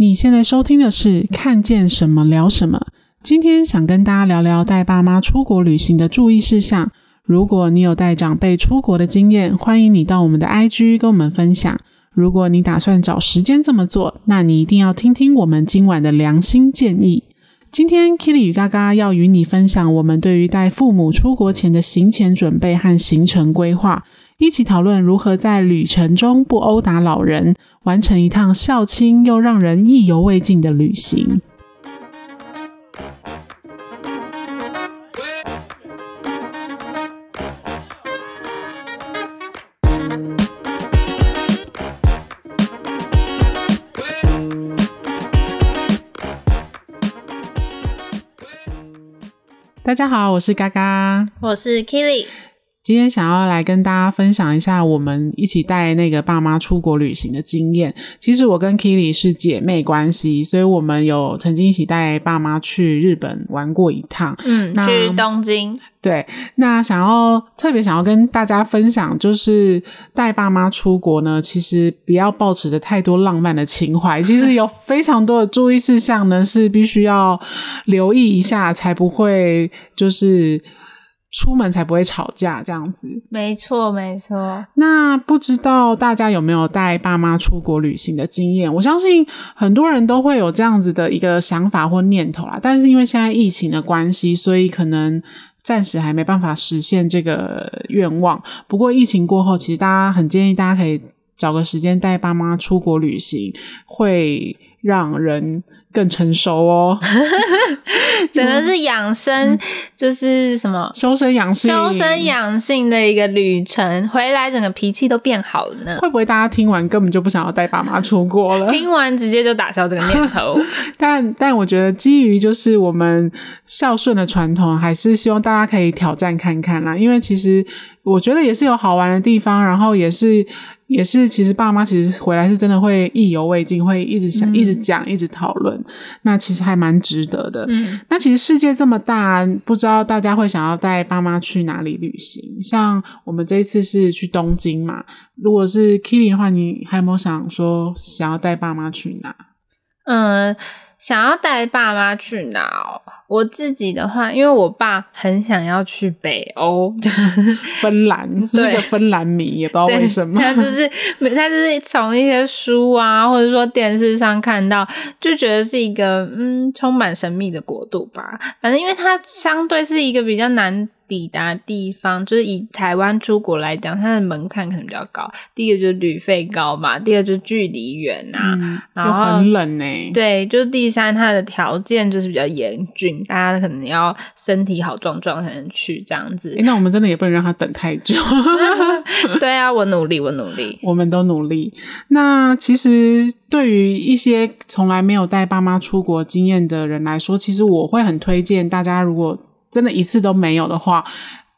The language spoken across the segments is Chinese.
你现在收听的是看见什么聊什么。今天想跟大家聊聊带爸妈出国旅行的注意事项。如果你有带长辈出国的经验，欢迎你到我们的 IG 跟我们分享。如果你打算找时间这么做，那你一定要听听我们今晚的良心建议。今天 Keely 与嘎嘎要与你分享我们对于带父母出国前的行前准备和行程规划。一起讨论如何在旅程中不殴打老人，完成一趟孝亲又让人意犹未尽的旅行。大家好，我是嘎嘎，我是 Keely。今天想要来跟大家分享一下我们一起带那个爸妈出国旅行的经验。其实我跟 Keely 是姐妹关系，所以我们有曾经一起带爸妈去日本玩过一趟。嗯，去东京。对，那想要特别想要跟大家分享，就是带爸妈出国呢，其实不要抱持着太多浪漫的情怀，其实有非常多的注意事项呢，是必须要留意一下，才不会就是。出门才不会吵架，这样子。没错，没错。那不知道大家有没有带爸妈出国旅行的经验？我相信很多人都会有这样子的一个想法或念头啦。但是因为现在疫情的关系，所以可能暂时还没办法实现这个愿望。不过疫情过后，其实大家很建议大家可以找个时间带爸妈出国旅行，会让人。更成熟哦，整个是养生，就是什么修身养性、修身养性的一个旅程。回来整个脾气都变好了呢。会不会大家听完根本就不想要带爸妈出国了？听完直接就打消这个念头。但但我觉得，基于就是我们孝顺的传统，还是希望大家可以挑战看看啦。因为其实我觉得也是有好玩的地方，然后也是。也是，其实爸妈其实回来是真的会意犹未尽，会一直想、嗯、一直讲、一直讨论。那其实还蛮值得的。嗯，那其实世界这么大，不知道大家会想要带爸妈去哪里旅行？像我们这一次是去东京嘛。如果是 Kitty 的话，你还有没有想说想要带爸妈去哪？嗯。想要带爸妈去哪哦？我自己的话，因为我爸很想要去北欧，芬兰，对，是个芬兰迷，也不知道为什么。他就是他就是从一些书啊，或者说电视上看到，就觉得是一个嗯充满神秘的国度吧。反正因为它相对是一个比较难。抵达地方就是以台湾出国来讲，它的门槛可能比较高。第一个就是旅费高嘛，第二就是距离远啊，嗯、然后很冷呢、欸。对，就是第三，它的条件就是比较严峻，大家可能要身体好壮壮才能去这样子。欸、那我们真的也不能让他等太久。对啊，我努力，我努力，我们都努力。那其实对于一些从来没有带爸妈出国经验的人来说，其实我会很推荐大家，如果真的一次都没有的话，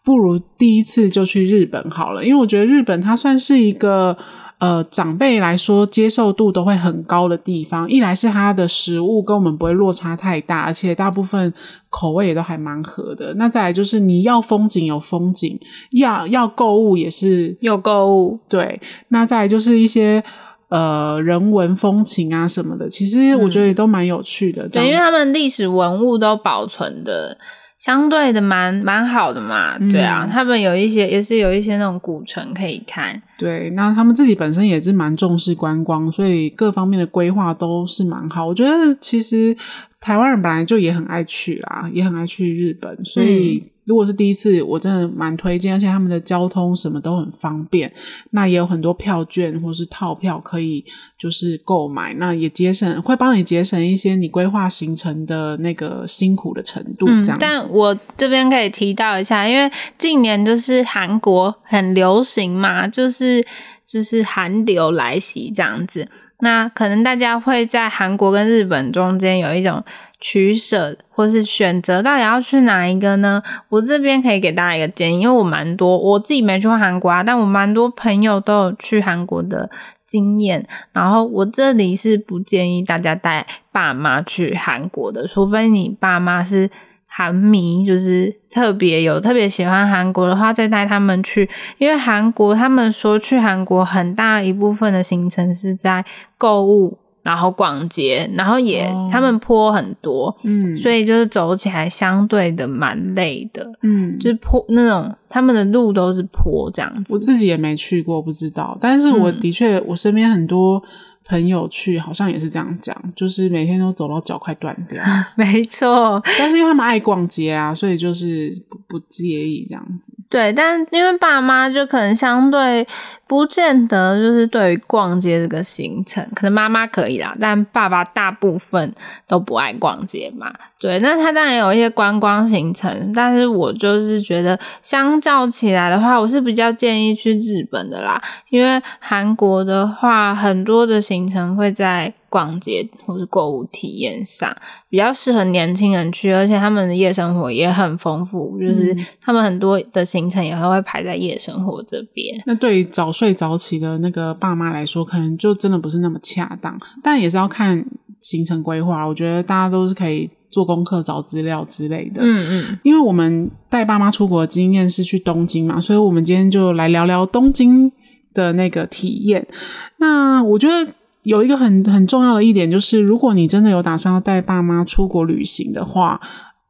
不如第一次就去日本好了，因为我觉得日本它算是一个呃长辈来说接受度都会很高的地方。一来是它的食物跟我们不会落差太大，而且大部分口味也都还蛮合的。那再来就是你要风景有风景，要要购物也是有购物。对，那再来就是一些呃人文风情啊什么的，其实我觉得也都蛮有趣的。对，因为他们历史文物都保存的。相对的蛮蛮好的嘛，对啊，嗯、他们有一些也是有一些那种古城可以看。对，那他们自己本身也是蛮重视观光，所以各方面的规划都是蛮好。我觉得其实台湾人本来就也很爱去啦，也很爱去日本，所以。嗯如果是第一次，我真的蛮推荐，而且他们的交通什么都很方便。那也有很多票券或是套票可以就是购买，那也节省，会帮你节省一些你规划行程的那个辛苦的程度。这样、嗯，但我这边可以提到一下，因为近年就是韩国很流行嘛，就是就是韩流来袭这样子。那可能大家会在韩国跟日本中间有一种取舍，或是选择到底要去哪一个呢？我这边可以给大家一个建议，因为我蛮多，我自己没去过韩国啊，但我蛮多朋友都有去韩国的经验。然后我这里是不建议大家带爸妈去韩国的，除非你爸妈是。韩迷就是特别有特别喜欢韩国的话，再带他们去，因为韩国他们说去韩国很大一部分的行程是在购物然后逛街，然后也、哦、他们坡很多，嗯，所以就是走起来相对的蛮累的，嗯，就是坡那种他们的路都是坡这样子。我自己也没去过，不知道，但是我的确，嗯、我身边很多。朋友去好像也是这样讲，就是每天都走到脚快断掉。没错，但是因为他们爱逛街啊，所以就是不不介意这样子。对，但因为爸妈就可能相对不见得就是对于逛街这个行程，可能妈妈可以啦，但爸爸大部分都不爱逛街嘛。对，那他当然有一些观光行程，但是我就是觉得相较起来的话，我是比较建议去日本的啦，因为韩国的话很多的行程会在逛街或是购物体验上比较适合年轻人去，而且他们的夜生活也很丰富，就是他们很多的行程也会排在夜生活这边。那对于早睡早起的那个爸妈来说，可能就真的不是那么恰当，但也是要看行程规划。我觉得大家都是可以。做功课、找资料之类的。嗯嗯，因为我们带爸妈出国的经验是去东京嘛，所以我们今天就来聊聊东京的那个体验。那我觉得有一个很很重要的一点就是，如果你真的有打算要带爸妈出国旅行的话，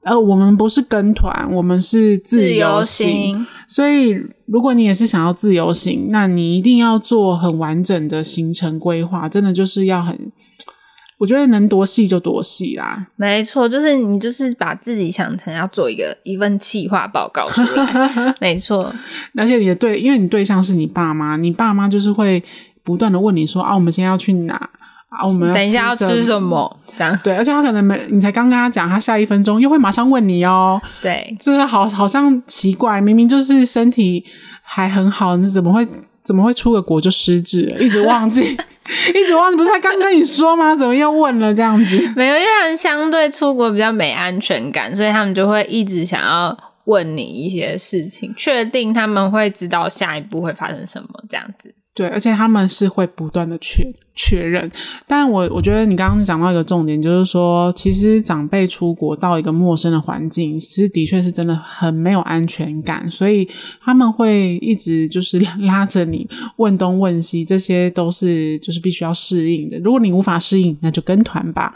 呃，我们不是跟团，我们是自由行。所以，如果你也是想要自由行，那你一定要做很完整的行程规划，真的就是要很。我觉得能多细就多细啦，没错，就是你就是把自己想成要做一个一份企划报告出来，没错。而且你的对，因为你对象是你爸妈，你爸妈就是会不断的问你说啊，我们现在要去哪啊？我们等一下要吃什么？这样对，而且他可能没，你才刚跟他讲，他下一分钟又会马上问你哦。对，就是好，好像奇怪，明明就是身体还很好，你怎么会怎么会出个国就失智了，一直忘记。一直忘记，不是才刚跟你说吗？怎么又问了这样子？没有，因为他们相对出国比较没安全感，所以他们就会一直想要问你一些事情，确定他们会知道下一步会发生什么这样子。对，而且他们是会不断的确确认。但我我觉得你刚刚讲到一个重点，就是说，其实长辈出国到一个陌生的环境，其实的确是真的很没有安全感，所以他们会一直就是 拉着你问东问西，这些都是就是必须要适应的。如果你无法适应，那就跟团吧。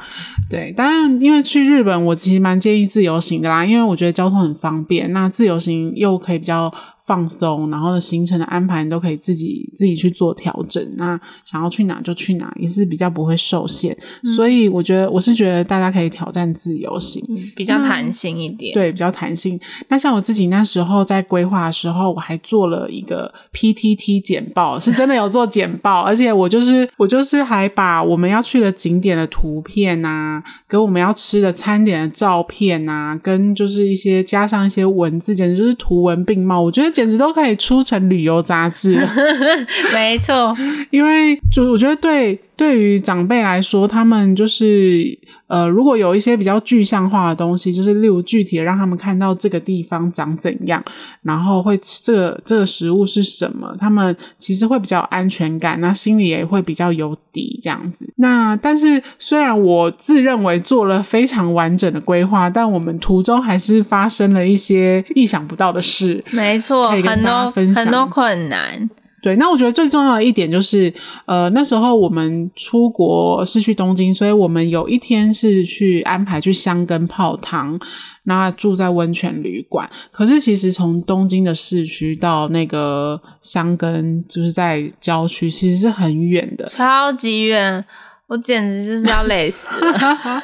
对，当然，因为去日本，我其实蛮建议自由行的啦，因为我觉得交通很方便，那自由行又可以比较。放松，然后的行程的安排你都可以自己自己去做调整。那想要去哪就去哪，也是比较不会受限。嗯、所以我觉得我是觉得大家可以挑战自由行，嗯、比较弹性一点。对，比较弹性。那像我自己那时候在规划的时候，我还做了一个 PTT 简报，是真的有做简报，而且我就是 我就是还把我们要去的景点的图片啊，跟我们要吃的餐点的照片啊，跟就是一些加上一些文字，简直就是图文并茂。我觉得。简直都可以出成旅游杂志，没错，因为就我觉得对对于长辈来说，他们就是呃，如果有一些比较具象化的东西，就是例如具体的让他们看到这个地方长怎样，然后会吃这个这个食物是什么，他们其实会比较安全感，那心里也会比较有底这样子。那但是虽然我自认为做了非常完整的规划，但我们途中还是发生了一些意想不到的事。没错，很多很多困难。对，那我觉得最重要的一点就是，呃，那时候我们出国是去东京，所以我们有一天是去安排去箱根泡汤，那住在温泉旅馆。可是其实从东京的市区到那个箱根，就是在郊区，其实是很远的，超级远。我简直就是要累死了。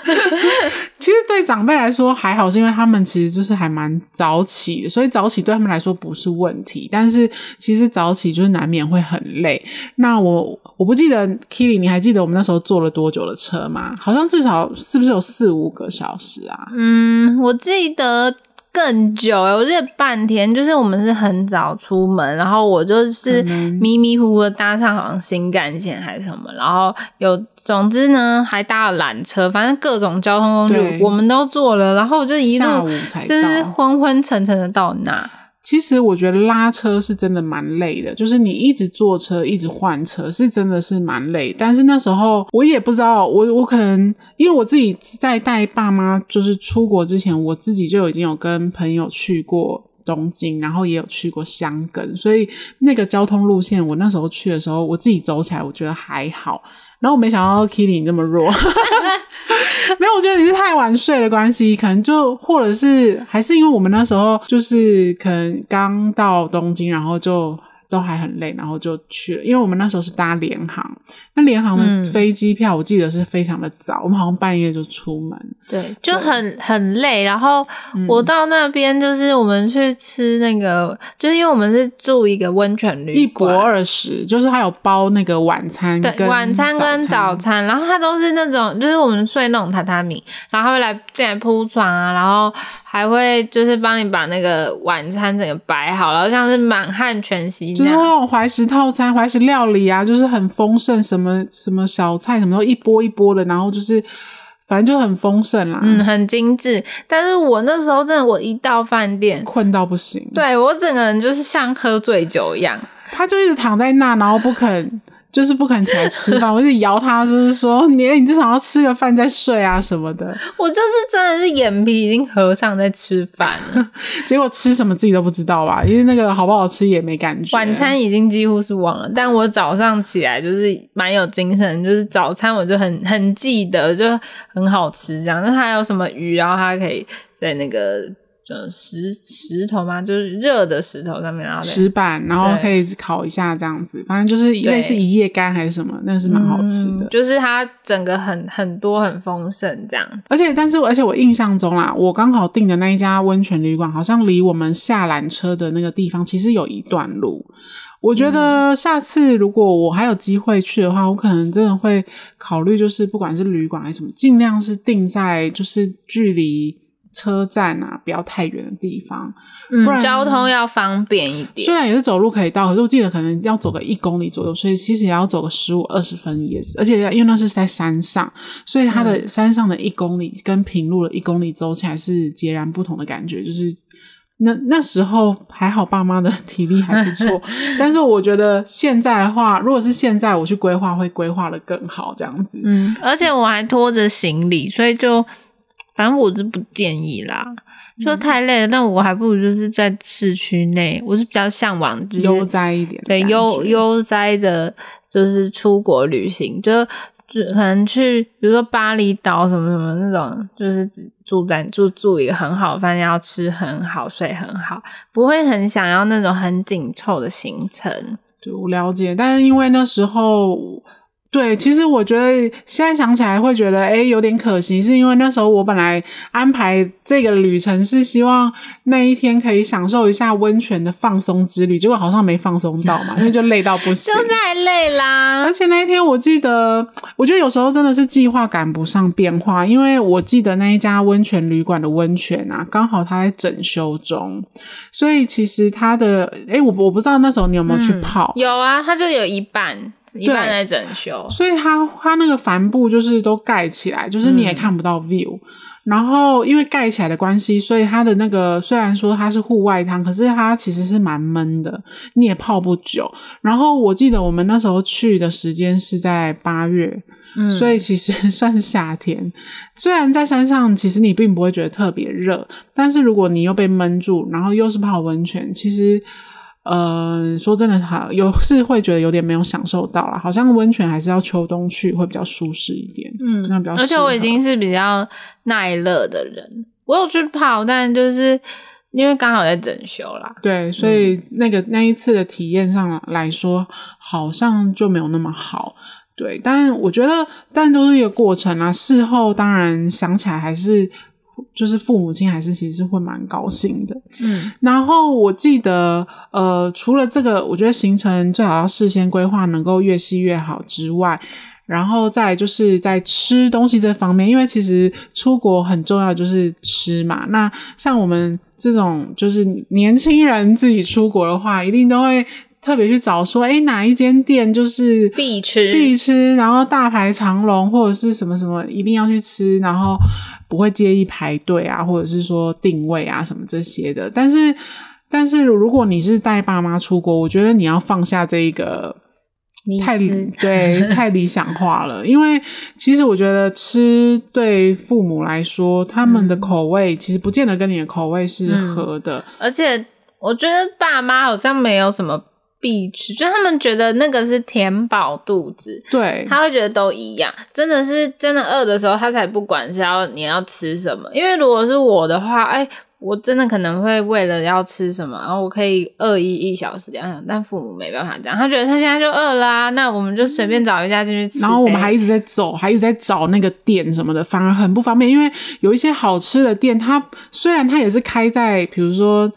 其实对长辈来说还好，是因为他们其实就是还蛮早起的，所以早起对他们来说不是问题。但是其实早起就是难免会很累。那我我不记得 Kili，你还记得我们那时候坐了多久的车吗？好像至少是不是有四五个小时啊？嗯，我记得。更久欸，我记得半天，就是我们是很早出门，然后我就是迷迷糊糊的搭上好像新干线还是什么，然后有总之呢还搭了缆车，反正各种交通工具我们都坐了，然后我就一路就是昏昏沉沉的到那。其实我觉得拉车是真的蛮累的，就是你一直坐车，一直换车，是真的是蛮累。但是那时候我也不知道，我我可能因为我自己在带爸妈就是出国之前，我自己就已经有跟朋友去过东京，然后也有去过香根，所以那个交通路线，我那时候去的时候，我自己走起来我觉得还好。然后我没想到 Kitty 你这么弱。没有，我觉得你是太晚睡的关系，可能就或者是还是因为我们那时候就是可能刚到东京，然后就。都还很累，然后就去了，因为我们那时候是搭联航，那联航的飞机票我记得是非常的早，嗯、我们好像半夜就出门，对，就很很累。然后我到那边就是我们去吃那个，嗯、就是因为我们是住一个温泉旅馆，一泊二十，就是还有包那个晚餐，对，晚餐跟早餐，然后它都是那种，就是我们睡那种榻榻米，然后来进来铺床啊，然后。还会就是帮你把那个晚餐整个摆好，然后像是满汉全席，就是那种怀石套餐、怀石料理啊，就是很丰盛，什么什么小菜什么都一波一波的，然后就是反正就很丰盛啦，嗯，很精致。但是我那时候真的，我一到饭店困到不行，对，我整个人就是像喝醉酒一样，他就一直躺在那，然后不肯。就是不肯起来吃饭，我就摇他，就是说你你至少要吃个饭再睡啊什么的。我就是真的是眼皮已经合上在吃饭了，结果吃什么自己都不知道吧？因为那个好不好吃也没感觉。晚餐已经几乎是忘了，但我早上起来就是蛮有精神，就是早餐我就很很记得，就很好吃这样。那它还有什么鱼，然后它可以在那个。就石石头嘛，就是热的石头上面，然后石板，然后可以烤一下这样子，反正就是类似一夜干还是什么，那是蛮好吃的。嗯、就是它整个很很多很丰盛这样。而且，但是而且我印象中啦，我刚好订的那一家温泉旅馆，好像离我们下缆车的那个地方其实有一段路。我觉得下次如果我还有机会去的话，我可能真的会考虑，就是不管是旅馆还是什么，尽量是订在就是距离。车站啊，不要太远的地方，嗯，不然交通要方便一点。虽然也是走路可以到，可是我记得可能要走个一公里左右，所以其实也要走个十五二十分也是。而且因为那是在山上，所以它的山上的一公里跟平路的一公里走起来是截然不同的感觉。就是那那时候还好，爸妈的体力还不错，但是我觉得现在的话，如果是现在我去规划，会规划的更好这样子。嗯，而且我还拖着行李，所以就。反正我是不建议啦，就太累了。嗯、但我还不如就是在市区内，我是比较向往悠哉一点，对悠悠哉的，就是出国旅行，就就可能去，比如说巴厘岛什么什么那种，就是住在住住一个很好的饭店，要吃很好，睡很好，不会很想要那种很紧凑的行程。对，我了解，但是因为那时候。对，其实我觉得现在想起来会觉得，诶，有点可惜，是因为那时候我本来安排这个旅程是希望那一天可以享受一下温泉的放松之旅，结果好像没放松到嘛，因为就累到不行，就太累啦。而且那一天我记得，我觉得有时候真的是计划赶不上变化，因为我记得那一家温泉旅馆的温泉啊，刚好它在整修中，所以其实它的，诶，我我不知道那时候你有没有去泡？嗯，有啊，它就有一半。一般在整修，所以它它那个帆布就是都盖起来，就是你也看不到 view。嗯、然后因为盖起来的关系，所以它的那个虽然说它是户外汤，可是它其实是蛮闷的，你也泡不久。然后我记得我们那时候去的时间是在八月，嗯、所以其实 算是夏天。虽然在山上，其实你并不会觉得特别热，但是如果你又被闷住，然后又是泡温泉，其实。呃，说真的，好有是会觉得有点没有享受到啦。好像温泉还是要秋冬去会比较舒适一点。嗯，那比较。而且我已经是比较耐热的人，我有去泡，但就是因为刚好在整修啦。对，所以那个、嗯、那一次的体验上来说，好像就没有那么好。对，但我觉得，但都是一个过程啊。事后当然想起来还是。就是父母亲还是其实是会蛮高兴的，嗯，然后我记得，呃，除了这个，我觉得行程最好要事先规划，能够越细越好之外，然后再就是在吃东西这方面，因为其实出国很重要就是吃嘛。那像我们这种就是年轻人自己出国的话，一定都会特别去找说，哎，哪一间店就是必吃必吃，然后大排长龙或者是什么什么，一定要去吃，然后。不会介意排队啊，或者是说定位啊什么这些的。但是，但是如果你是带爸妈出国，我觉得你要放下这一个 太思对太理想化了。因为其实我觉得吃对父母来说，他们的口味其实不见得跟你的口味是合的。嗯，而且我觉得爸妈好像没有什么必吃，就他们觉得那个是填饱肚子，对，他会觉得都一样。真的是真的饿的时候，他才不管是要你要吃什么。因为如果是我的话，哎，我真的可能会为了要吃什么，然后我可以饿一一小时两小时，但父母没办法这样，他觉得他现在就饿啦，那我们就随便找一家进去吃。然后我们还一直在走，还一直在找那个店什么的，反而很不方便。因为有一些好吃的店，它虽然它也是开在，比如说。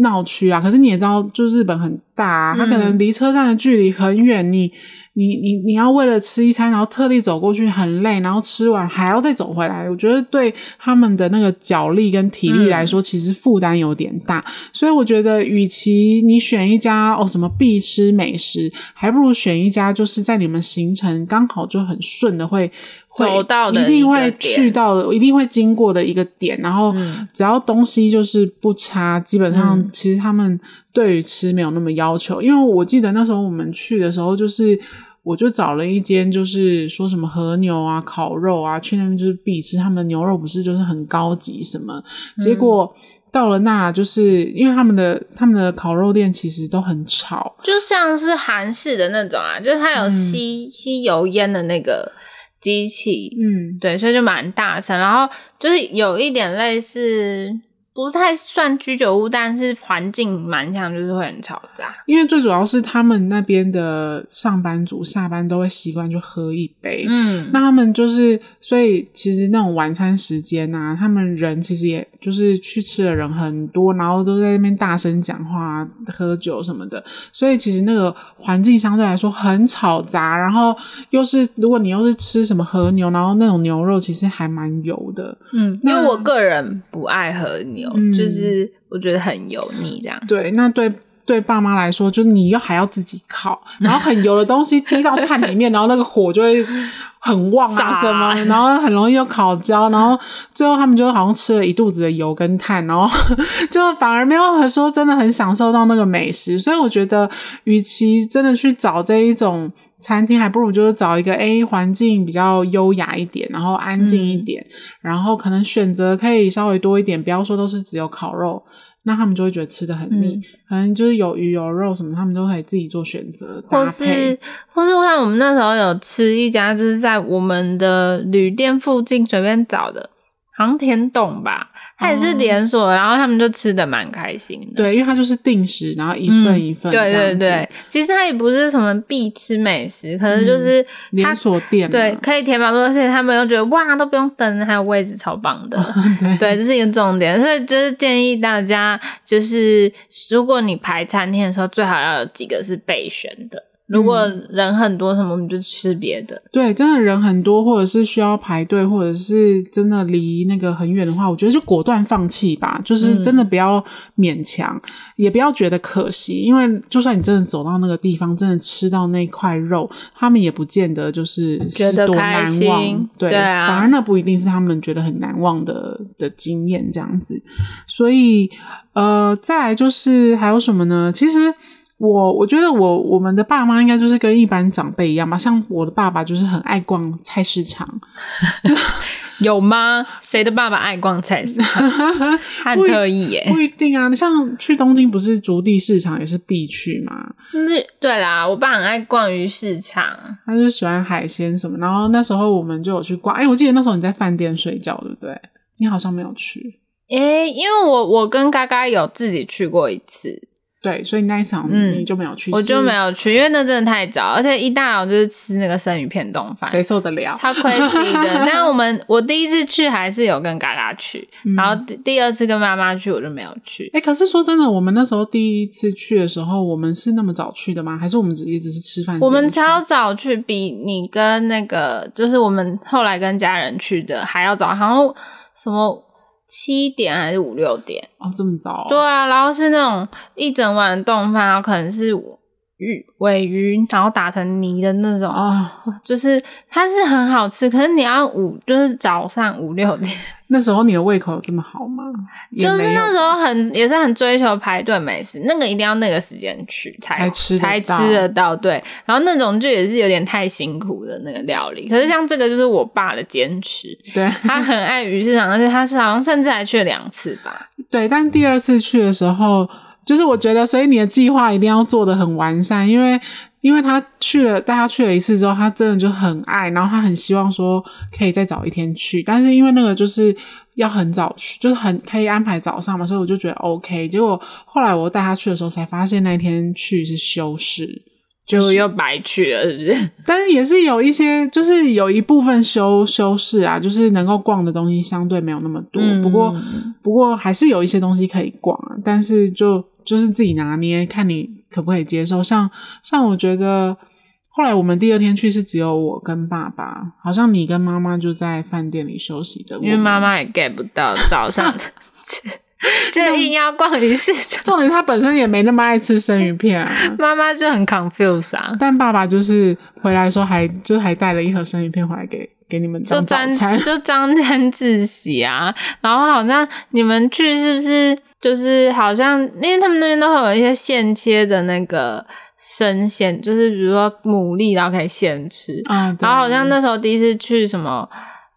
闹区啊，可是你也知道，就日本很大啊，它可能离车站的距离很远，你你你你要为了吃一餐，然后特地走过去很累，然后吃完还要再走回来，我觉得对他们的那个脚力跟体力来说，其实负担有点大。嗯、所以我觉得，与其你选一家哦什么必吃美食，还不如选一家就是在你们行程刚好就很顺的会。走到的一定会去到的，一定会经过的一个点，然后只要东西就是不差，基本上其实他们对于吃没有那么要求。因为我记得那时候我们去的时候，就是我就找了一间，就是说什么和牛啊、烤肉啊，去那边就是必吃。他们牛肉不是就是很高级什么，结果到了那，就是因为他们的他们的烤肉店其实都很吵，就像是韩式的那种啊，就是它有吸吸油烟的那个。机器，嗯，对，所以就蛮大声，然后就是有一点类似。不太算居酒屋，但是环境蛮像，就是会很嘈杂。因为最主要是他们那边的上班族下班都会习惯去喝一杯，嗯，那他们就是，所以其实那种晚餐时间啊，他们人其实也就是去吃的人很多，然后都在那边大声讲话、喝酒什么的，所以其实那个环境相对来说很吵杂。然后又是如果你又是吃什么和牛，然后那种牛肉其实还蛮油的，嗯，因为我个人不爱和牛。嗯，就是我觉得很油腻，这样。对，那对对爸妈来说，就是你又还要自己烤，然后很油的东西滴到炭里面，然后那个火就会很旺啊什么，然后很容易又烤焦，然后最后他们就好像吃了一肚子的油跟炭，然后 就反而没有说真的很享受到那个美食。所以我觉得，与其真的去找这一种。餐厅还不如就是找一个 A 环境比较优雅一点，然后安静一点，嗯、然后可能选择可以稍微多一点，不要说都是只有烤肉，那他们就会觉得吃的很腻。嗯、可能就是有鱼有肉什么，他们都可以自己做选择。或是或是像我们那时候有吃一家，就是在我们的旅店附近随便找的。航天洞吧，它也是连锁，哦、然后他们就吃的蛮开心的。对，因为它就是定时，然后一份一份、嗯。对对对，其实它也不是什么必吃美食，可能就是、嗯、连锁店。对，可以填饱肚子，而且他们又觉得哇，都不用等，还有位置，超棒的。对，对，这是一个重点，所以就是建议大家，就是如果你排餐厅的时候，最好要有几个是备选的。如果人很多，什么我们就吃别的。嗯。对，真的人很多，或者是需要排队，或者是真的离那个很远的话，我觉得就果断放弃吧。就是真的不要勉强，嗯、也不要觉得可惜，因为就算你真的走到那个地方，真的吃到那块肉，他们也不见得就是觉得多难忘。对，对啊，反而那不一定是他们觉得很难忘的的经验这样子。所以，呃，再来就是还有什么呢？其实。我我觉得我我们的爸妈应该就是跟一般长辈一样吧，像我的爸爸就是很爱逛菜市场，有吗？谁的爸爸爱逛菜市场？很特意耶，不一定啊。你像去东京，不是竹地市场也是必去吗？那，对啦，我爸很爱逛鱼市场，他就喜欢海鲜什么。然后那时候我们就有去逛，哎，我记得那时候你在饭店睡觉，对不对？你好像没有去，哎，因为我我跟嘎嘎有自己去过一次。对，所以那一场你就没有去，嗯，我就没有去，因为那真的太早，而且一大早就是吃那个生鱼片冻饭，谁受得了？超 crazy 的。但我们我第一次去还是有跟嘎嘎去，嗯、然后第二次跟妈妈去我就没有去。哎、欸，可是说真的，我们那时候第一次去的时候，我们是那么早去的吗？还是我们只一直是吃饭？我们超早去，比你跟那个就是我们后来跟家人去的还要早，好像什么。七点还是五六点？哦，这么早？对啊，然后是那种一整碗丼饭，然后可能是鱼尾鱼，然后打成泥的那种就是它是很好吃。可是你要五，就是早上五六点。那时候你的胃口有这么好吗？就是那时候很也是很追求排队美食，那个一定要那个时间去才才吃才吃得到。对，然后那种就也是有点太辛苦的那个料理。可是像这个就是我爸的坚持，对，他很爱鱼市场，而且他是好像甚至还去了两次吧。对，但第二次去的时候。就是我觉得，所以你的计划一定要做的很完善，因为因为他去了，带他去了一次之后，他真的就很爱，然后他很希望说可以再早一天去，但是因为那个就是要很早去，就是很可以安排早上嘛，所以我就觉得 OK。结果后来我带他去的时候，才发现那天去是休市。就又白去了，是不是？但是也是有一些，就是有一部分修修饰啊，就是能够逛的东西相对没有那么多。嗯、不过，不过还是有一些东西可以逛啊。但是就就是自己拿捏，看你可不可以接受。像像我觉得，后来我们第二天去是只有我跟爸爸，好像你跟妈妈就在饭店里休息的，因为妈妈也 get 不到早上的。就硬要逛鱼市场，重点他本身也没那么爱吃生鱼片啊。妈妈就很 confused 啊，但爸爸就是回来说还就还带了一盒生鱼片回来给给你们当早餐，就沾沾自喜啊。然后好像你们去是不是就是好像因为他们那边都会有一些现切的那个生鲜，就是比如说牡蛎，然后可以现吃啊。然后好像那时候第一次去什么。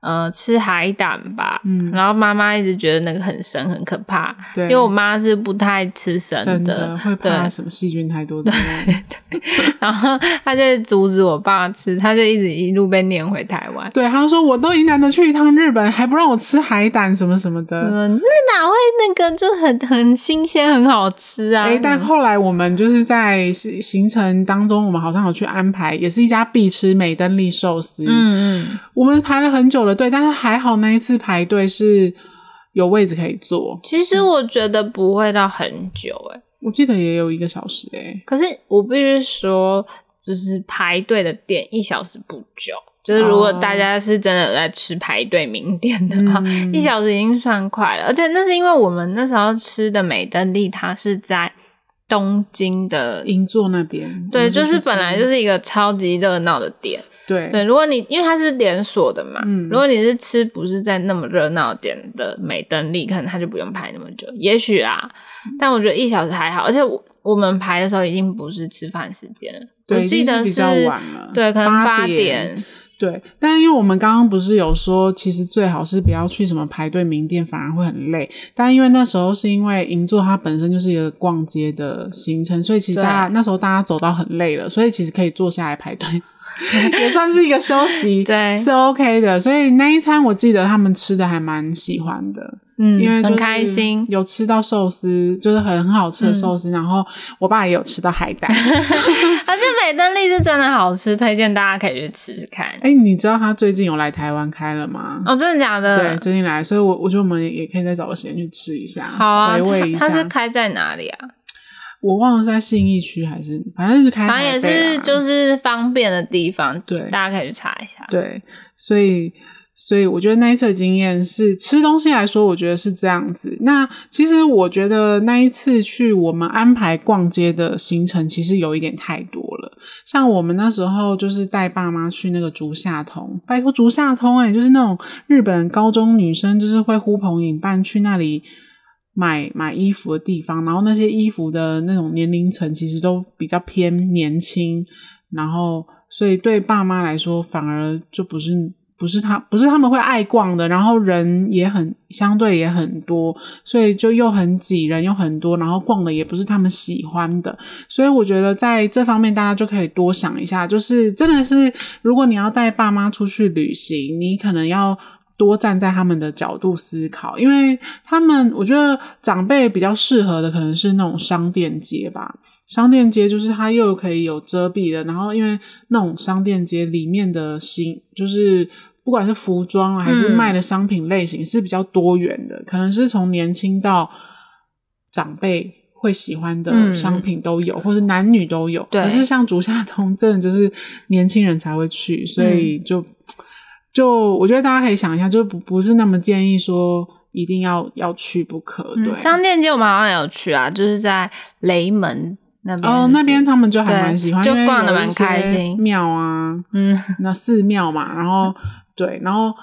呃，吃海胆吧，嗯，然后妈妈一直觉得那个很生很可怕，对，因为我妈是不太吃生的，的会怕什么细菌太多的，对，对，然后她就阻止我爸吃，她就一直一路被撵回台湾，对，她说我都已经难得去一趟日本，还不让我吃海胆什么什么的，嗯，那哪会那个就很很新鲜很好吃啊？哎，但后来我们就是在行程当中，我们好像有去安排，也是一家必吃美登利寿司，嗯嗯，我们排了很久了。对，但是还好那一次排队是有位置可以坐。其实我觉得不会到很久，诶我记得也有一个小时，诶可是我必须说，就是排队的店一小时不久。就是如果大家是真的有在吃排队名店的话，嗯，一小时已经算快了。而且那是因为我们那时候吃的美登利，它是在东京的银座那边。对，就是本来就是一个超级热闹的店。对。对，如果你因为它是连锁的嘛，嗯，如果你是吃不是在那么热闹点的美登利，可能它就不用排那么久，也许啊，但我觉得一小时还好，而且我我们排的时候已经不是吃饭时间了，我记得是对，可能八点。对，但是因为我们刚刚不是有说，其实最好是不要去什么排队名店，反而会很累。但因为那时候是因为银座它本身就是一个逛街的行程，所以其实大家那时候大家走到很累了，所以其实可以坐下来排队，也算是一个休息，对，是 OK 的。所以那一餐我记得他们吃的还蛮喜欢的。嗯，因为很开心，有吃到寿司，就是很很好吃的寿司，嗯。然后我爸也有吃到海胆，而且美登利是真的好吃，推荐大家可以去吃吃看。哎，你知道他最近有来台湾开了吗？哦，真的假的？对，最近来，所以我我觉得我们也可以再找个时间去吃一下，好啊，回味一下。他是开在哪里啊？我忘了是在信义区还是，反正是开，反正也是就是方便的地方，对，大家可以去查一下。对，所以。所以我觉得那一次的经验是吃东西来说，我觉得是这样子。那其实我觉得那一次去我们安排逛街的行程，其实有一点太多了。像我们那时候就是带爸妈去那个竹下通，拜托竹下通欸，就是那种日本高中女生就是会呼朋引伴去那里买买衣服的地方，然后那些衣服的那种年龄层其实都比较偏年轻，然后所以对爸妈来说反而就不是。不是他，不是他们会爱逛的，然后人也很相对也很多，所以就又很挤，人又很多，然后逛的也不是他们喜欢的，所以我觉得在这方面大家就可以多想一下，就是真的是如果你要带爸妈出去旅行，你可能要多站在他们的角度思考，因为他们我觉得长辈比较适合的可能是那种商店街吧，商店街就是它又可以有遮蔽的，然后因为那种商店街里面的新就是。不管是服装啊，还是卖的商品类型，是比较多元的，嗯、可能是从年轻到长辈会喜欢的商品都有，嗯、或是男女都有。对，可是像竹下通，真的就是年轻人才会去，所以就、嗯、就我觉得大家可以想一下，就不不是那么建议说一定要要去不可。对，嗯、商店街我们好像有去啊，就是在雷门那边哦，那边他们就还蛮喜欢，就逛的蛮开心，庙啊，嗯，那寺庙嘛，然后。对，然后，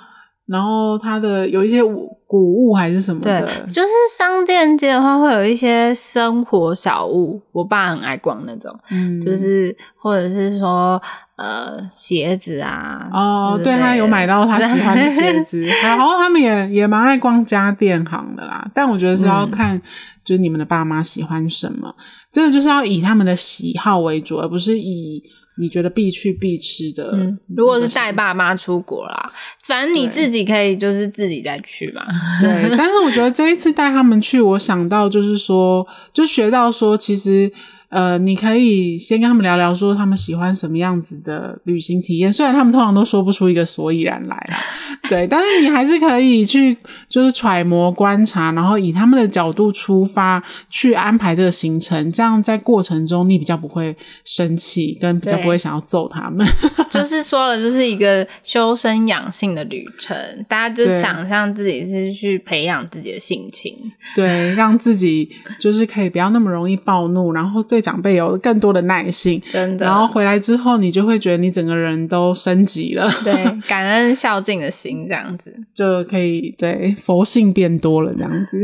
然后它的有一些古物还是什么的？对，就是商店街的话，会有一些生活小物，我爸很爱逛那种，嗯，就是或者是说呃鞋子啊，哦，对，他有买到他喜欢的鞋子，然后他们也也蛮爱逛家电行的啦。但我觉得是要看，就是你们的爸妈喜欢什么，嗯、真的就是要以他们的喜好为主，而不是以。你觉得必去必吃的？嗯，如果是带爸妈出国啦，反正你自己可以就是自己再去嘛。对，但是我觉得这一次带他们去，我想到就是说，就学到说，其实。呃，你可以先跟他们聊聊，说他们喜欢什么样子的旅行体验。虽然他们通常都说不出一个所以然来啦，对，但是你还是可以去，就是揣摩观察，然后以他们的角度出发去安排这个行程。这样在过程中，你比较不会生气，跟比较不会想要揍他们。就是说了，就是一个修身养性的旅程，大家就想象自己是去培养自己的性情，对，让自己就是可以不要那么容易暴怒，然后对。对长辈有更多的耐心，真的。然后回来之后，你就会觉得你整个人都升级了，对，感恩孝敬的心这样子就可以，对，佛性变多了这样子。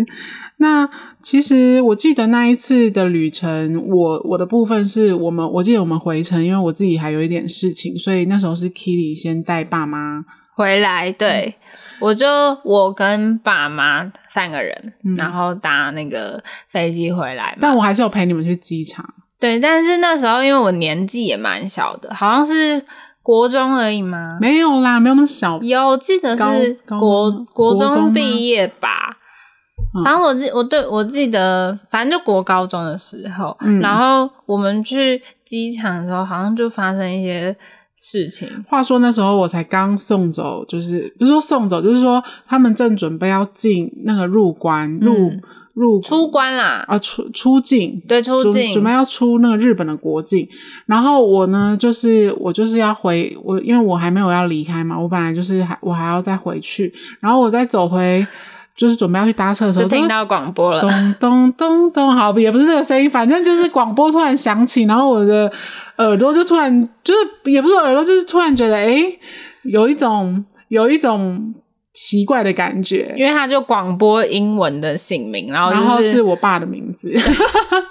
那其实我记得那一次的旅程，我我的部分是我们，我记得我们回程，因为我自己还有一点事情，所以那时候是 Kitty 先带爸妈回来，对。嗯我就我跟爸妈三个人，嗯、然后搭那个飞机回来嘛。但我还是有陪你们去机场。对，但是那时候因为我年纪也蛮小的，好像是国中而已吗。没有啦，没有那么小。有，记得是国国中毕业吧。反正我记我对我记得，反正就国高中的时候，嗯、然后我们去机场的时候，好像就发生一些。事情。话说那时候我才刚送走，就是不是说送走，就是说他们正准备要进那个入关入、嗯、入出关啦啊出出境对出境准备要出那个日本的国境，然后我呢就是我就是要回我，因为我还没有要离开嘛，我本来就是还我还要再回去，然后我再走回。就是准备要去搭车的时候，就听到广播了，咚咚咚咚，好，也不是这个声音，反正就是广播突然响起，然后我的耳朵就突然，就是也不是耳朵，就是突然觉得，哎，有一种有一种奇怪的感觉，因为他就广播英文的姓名，然后、就是、然后是我爸的名字。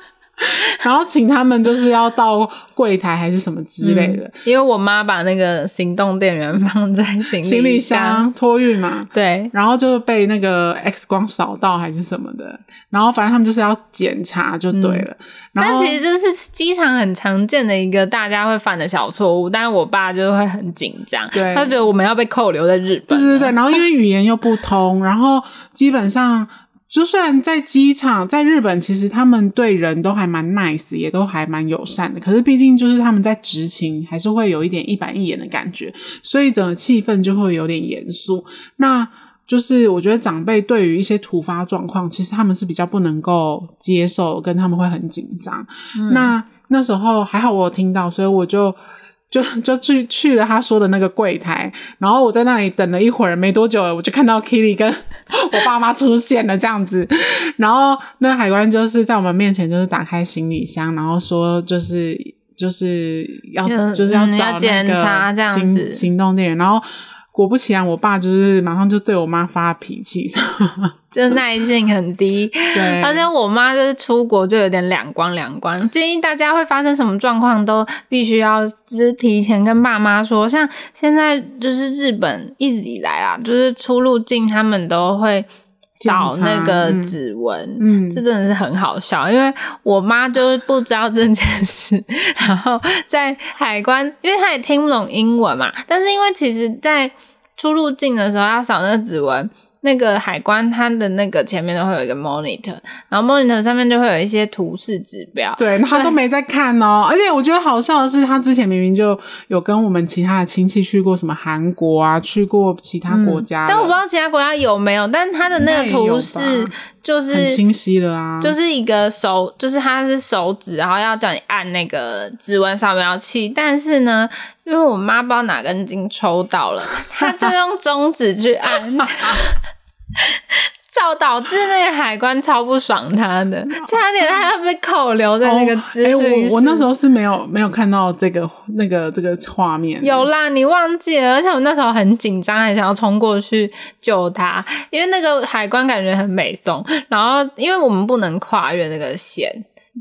然后请他们就是要到柜台还是什么之类的，嗯、因为我妈把那个行动电源放在行李箱，行李箱托运嘛，对，然后就被那个 X 光扫到还是什么的，然后反正他们就是要检查就对了。嗯、然但其实这是机场很常见的一个大家会犯的小错误，但是我爸就会很紧张，对，他觉得我们要被扣留在日本，对对对，然后因为语言又不通，然后基本上。就算在机场，在日本，其实他们对人都还蛮 nice，也都还蛮友善的。可是毕竟就是他们在执勤，还是会有一点一板一眼的感觉，所以整个气氛就会有点严肃。那就是我觉得长辈对于一些突发状况，其实他们是比较不能够接受，跟他们会很紧张。嗯、那那时候还好我有听到，所以我就。就就去去了他说的那个柜台，然后我在那里等了一会儿，没多久我就看到 Kitty 跟 我爸妈出现了这样子，然后那海关就是在我们面前就是打开行李箱，然后说就是就是要就是要找那个行行动电源，然后。果不其然，我爸就是马上就对我妈发脾气，就耐性很低。对，而且我妈就是出国就有点两关两关，建议大家会发生什么状况都必须要就是提前跟爸妈说。像现在就是日本一直以来啊，就是出入境他们都会扫那个指纹，嗯，这真的是很好笑，因为我妈就是不知道这件事，然后在海关，因为她也听不懂英文嘛，但是因为其实，在出入境的时候要扫那个指纹。那个海关，它的那个前面都会有一个 monitor，然后 monitor 上面就会有一些图示指标。对，他都没在看哦。而且我觉得好笑的是，他之前明明就有跟我们其他的亲戚去过什么韩国啊，去过其他国家，嗯。但我不知道其他国家有没有，但他的那个图示就是很清晰的啊，就是一个手，就是它是手指，然后要叫你按那个指纹扫描器。但是呢，因为我妈不知道哪根筋抽到了，她就用中指去按。照导致那个海关超不爽他的，差点他要被扣留在那个资讯室。哦欸、我我那时候是没有没有看到这个那个这个画面。有啦，你忘记了？而且我那时候很紧张，还想要冲过去救他，因为那个海关感觉很美松。然后因为我们不能跨越那个线。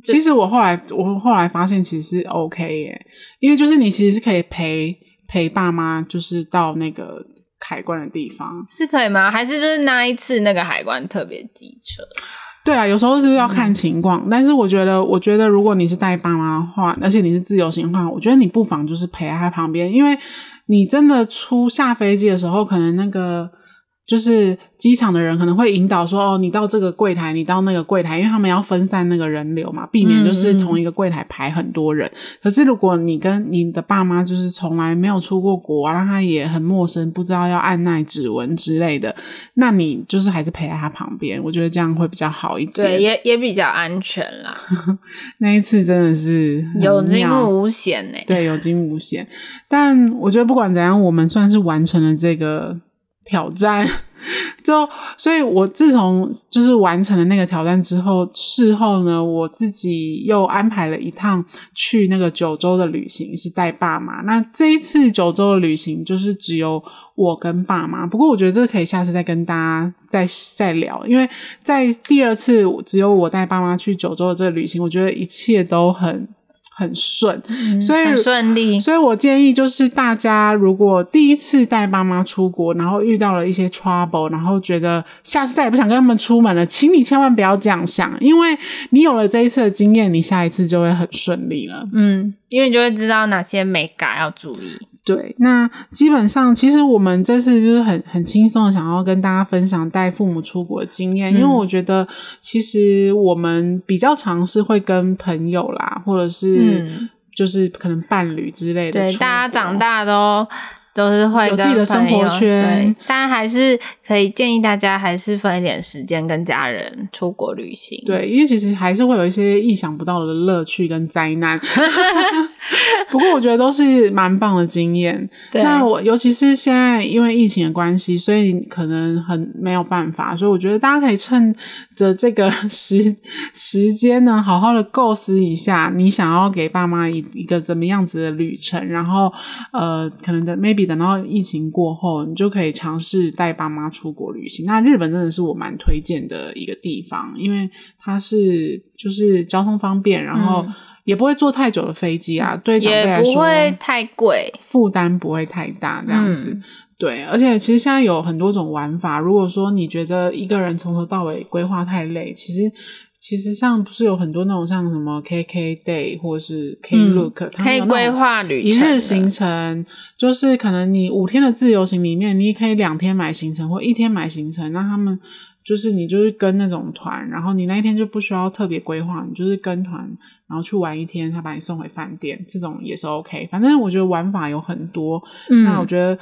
其实我后来我后来发现其实是 OK 耶，因为就是你其实是可以陪陪爸妈，就是到那个。海关的地方是可以吗？还是就是那一次那个海关特别机车？对啊，有时候是要看情况。嗯、但是我觉得，我觉得如果你是带爸妈的话，而且你是自由行的话，我觉得你不妨就是陪在他旁边，因为你真的出下飞机的时候，可能那个。就是机场的人可能会引导说：“哦，你到这个柜台，你到那个柜台，因为他们要分散那个人流嘛，避免就是同一个柜台排很多人。嗯嗯。可是如果你跟你的爸妈就是从来没有出过国啊，让他也很陌生，不知道要按耐指纹之类的，那你就是还是陪在他旁边，我觉得这样会比较好一点，对，也也比较安全啦。那一次真的是有惊无险呢，对，有惊无险。但我觉得不管怎样，我们算是完成了这个。挑战，就所以，我自从就是完成了那个挑战之后，事后呢，我自己又安排了一趟去那个九州的旅行，是带爸妈。那这一次九州的旅行就是只有我跟爸妈，不过我觉得这个可以下次再跟大家再再聊，因为在第二次只有我带爸妈去九州的这个旅行，我觉得一切都很。很顺，所以很顺利。所以我建议就是大家如果第一次带爸妈出国，然后遇到了一些 trouble，然后觉得下次再也不想跟他们出门了，请你千万不要这样想，因为你有了这一次的经验，你下一次就会很顺利了。嗯，因为你就会知道哪些美感要注意。对，那基本上其实我们这次就是很很轻松的想要跟大家分享带父母出国的经验，嗯、因为我觉得其实我们比较尝试会跟朋友啦，或者是就是可能伴侣之类的。对，大家长大都。都是会有自己的生活圈，对，但还是可以建议大家还是分一点时间跟家人出国旅行。对，因为其实还是会有一些意想不到的乐趣跟灾难。不过我觉得都是蛮棒的经验。对，那我尤其是现在因为疫情的关系，所以可能很没有办法，所以我觉得大家可以趁着这个时 时间呢，好好的构思一下，你想要给爸妈一一个怎么样子的旅程，然后呃，可能的 maybe。等到疫情过后，你就可以尝试带爸妈出国旅行。那日本真的是我蛮推荐的一个地方，因为它是就是交通方便，然后也不会坐太久的飞机啊。对长辈来说，也不会太贵，负担不会太大，这样子。嗯、对，而且其实现在有很多种玩法。如果说你觉得一个人从头到尾规划太累，其实。其实像不是有很多那种像什么 KK Day 或是 Klook，嗯，可以规划旅一日行程，就是可能你五天的自由行里面，你也可以两天买行程或一天买行程。那他们就是你就是跟那种团，然后你那一天就不需要特别规划，你就是跟团，然后去玩一天，他把你送回饭店，这种也是 OK。反正我觉得玩法有很多。嗯，那我觉得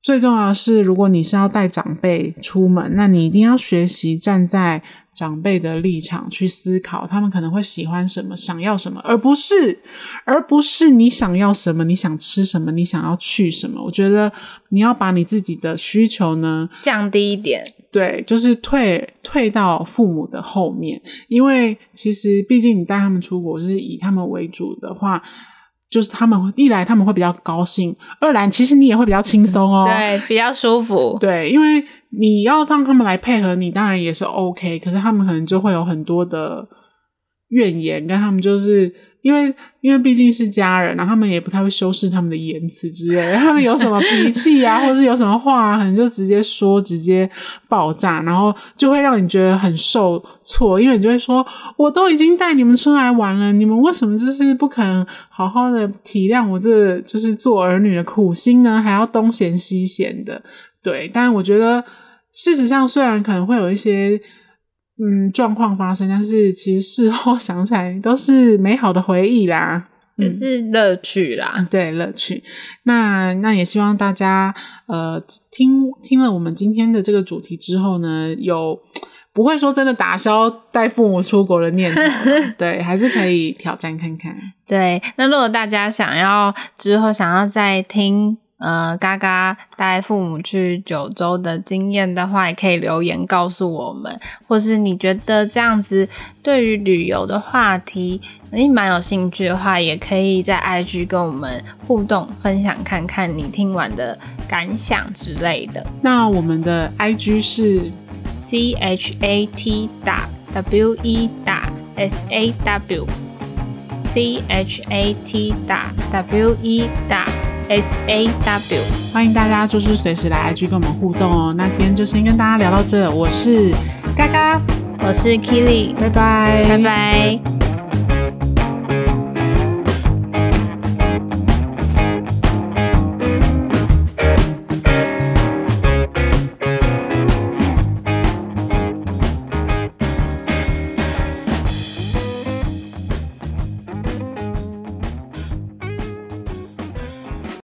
最重要的是，如果你是要带长辈出门，那你一定要学习站在。长辈的立场去思考，他们可能会喜欢什么，想要什么，而不是，而不是你想要什么，你想吃什么，你想要去什么。我觉得你要把你自己的需求呢降低一点，对，就是退退到父母的后面，因为其实毕竟你带他们出国，就是以他们为主的话。就是他们一来他们会比较高兴，二来其实你也会比较轻松哦，对，比较舒服，对，因为你要让他们来配合你，当然也是 OK，可是他们可能就会有很多的怨言，跟他们就是。因为因为毕竟是家人，然后他们也不太会修饰他们的言辞之类的。他们有什么脾气啊，或者是有什么话啊，可能就直接说，直接爆炸，然后就会让你觉得很受挫。因为你就会说，我都已经带你们出来玩了，你们为什么就是不肯好好的体谅我这就是做儿女的苦心呢？还要东嫌西嫌的。对，但我觉得事实上，虽然可能会有一些。嗯，状况发生，但是其实事后 想起来都是美好的回忆啦，就是乐趣啦，嗯、对，乐趣。那那也希望大家呃听听了我们今天的这个主题之后呢，有不会说真的打消带父母出国的念头，对，还是可以挑战看看。对，那如果大家想要之后想要再听。呃，嘎嘎带父母去九州的经验的话，也可以留言告诉我们。或是你觉得这样子对于旅游的话题你蛮有兴趣的话，也可以在 IG 跟我们互动分享，看看你听完的感想之类的。那我们的 IG 是 C H A T 打 W E 打 S A W C H A T 打 W E 打。S A W，欢迎大家就是随时来 IG 跟我们互动哦。那今天就先跟大家聊到这，我是嘎嘎，我是 Killy 拜拜，拜拜。